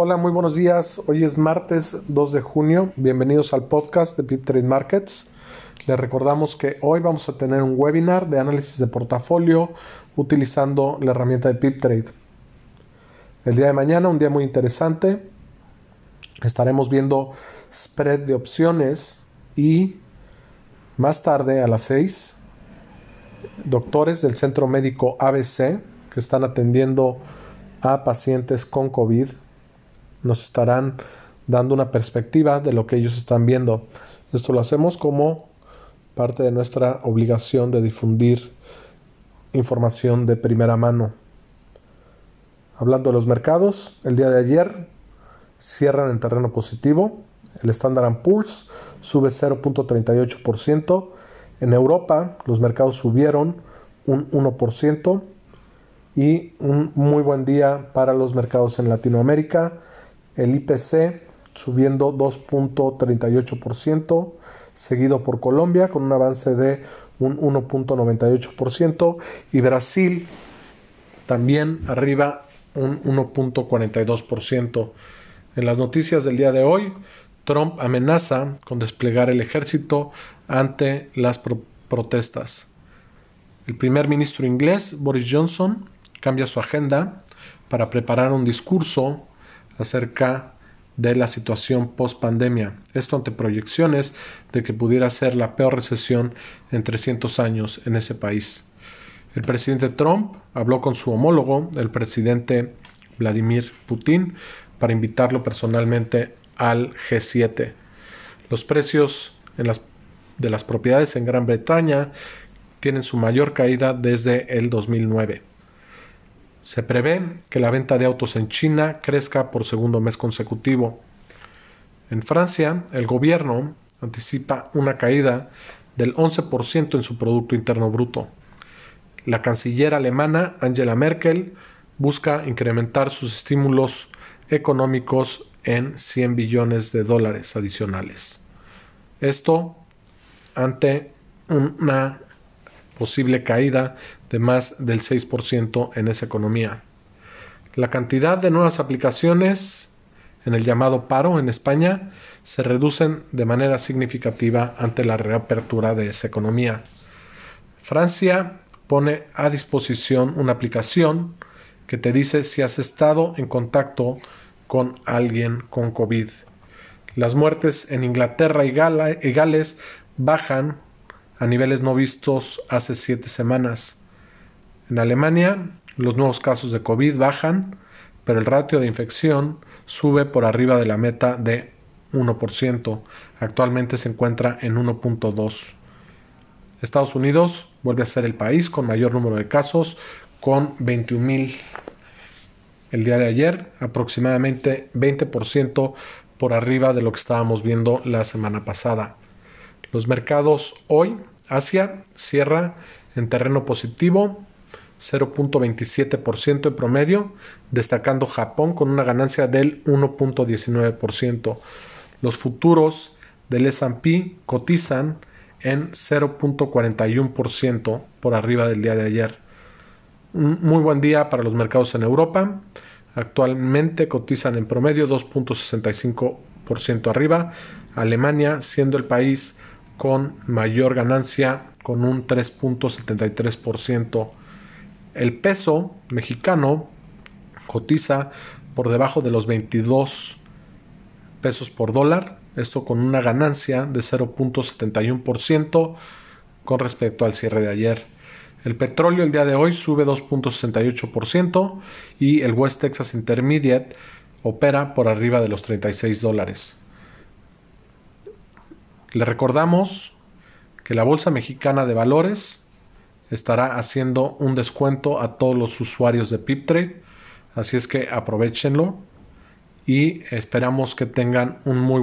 Hola, muy buenos días. Hoy es martes 2 de junio. Bienvenidos al podcast de Pip Trade Markets. Les recordamos que hoy vamos a tener un webinar de análisis de portafolio utilizando la herramienta de Pip Trade. El día de mañana, un día muy interesante, estaremos viendo spread de opciones y más tarde a las 6, doctores del centro médico ABC que están atendiendo a pacientes con COVID nos estarán dando una perspectiva de lo que ellos están viendo. Esto lo hacemos como parte de nuestra obligación de difundir información de primera mano. Hablando de los mercados, el día de ayer cierran en terreno positivo. El Standard Poor's sube 0.38%. En Europa los mercados subieron un 1% y un muy buen día para los mercados en Latinoamérica el IPC subiendo 2.38%, seguido por Colombia con un avance de un 1.98% y Brasil también arriba un 1.42%. En las noticias del día de hoy, Trump amenaza con desplegar el ejército ante las protestas. El primer ministro inglés, Boris Johnson, cambia su agenda para preparar un discurso acerca de la situación post pandemia. Esto ante proyecciones de que pudiera ser la peor recesión en 300 años en ese país. El presidente Trump habló con su homólogo, el presidente Vladimir Putin, para invitarlo personalmente al G7. Los precios de las propiedades en Gran Bretaña tienen su mayor caída desde el 2009. Se prevé que la venta de autos en China crezca por segundo mes consecutivo. En Francia, el gobierno anticipa una caída del 11% en su Producto Interno Bruto. La canciller alemana Angela Merkel busca incrementar sus estímulos económicos en 100 billones de dólares adicionales. Esto ante una posible caída de más del 6% en esa economía. La cantidad de nuevas aplicaciones en el llamado paro en España se reducen de manera significativa ante la reapertura de esa economía. Francia pone a disposición una aplicación que te dice si has estado en contacto con alguien con COVID. Las muertes en Inglaterra y, Gales bajan a niveles no vistos hace siete semanas. En Alemania, los nuevos casos de COVID bajan, pero el ratio de infección sube por arriba de la meta de 1%. Actualmente se encuentra en 1.2. Estados Unidos vuelve a ser el país con mayor número de casos, con 21.000 el día de ayer, aproximadamente 20% por arriba de lo que estábamos viendo la semana pasada. Los mercados hoy, Asia cierra en terreno positivo, 0.27% en promedio, destacando Japón con una ganancia del 1.19%. Los futuros del S&P cotizan en 0.41% por arriba del día de ayer. Un muy buen día para los mercados en Europa. Actualmente cotizan en promedio 2.65% arriba. Alemania siendo el país con mayor ganancia con un 3.73%. El peso mexicano cotiza por debajo de los 22 pesos por dólar, esto con una ganancia de 0.71% con respecto al cierre de ayer. El petróleo el día de hoy sube 2.68% y el West Texas Intermediate opera por arriba de los 36 dólares. Le recordamos que la Bolsa Mexicana de Valores estará haciendo un descuento a todos los usuarios de PipTrade, así es que aprovechenlo y esperamos que tengan un muy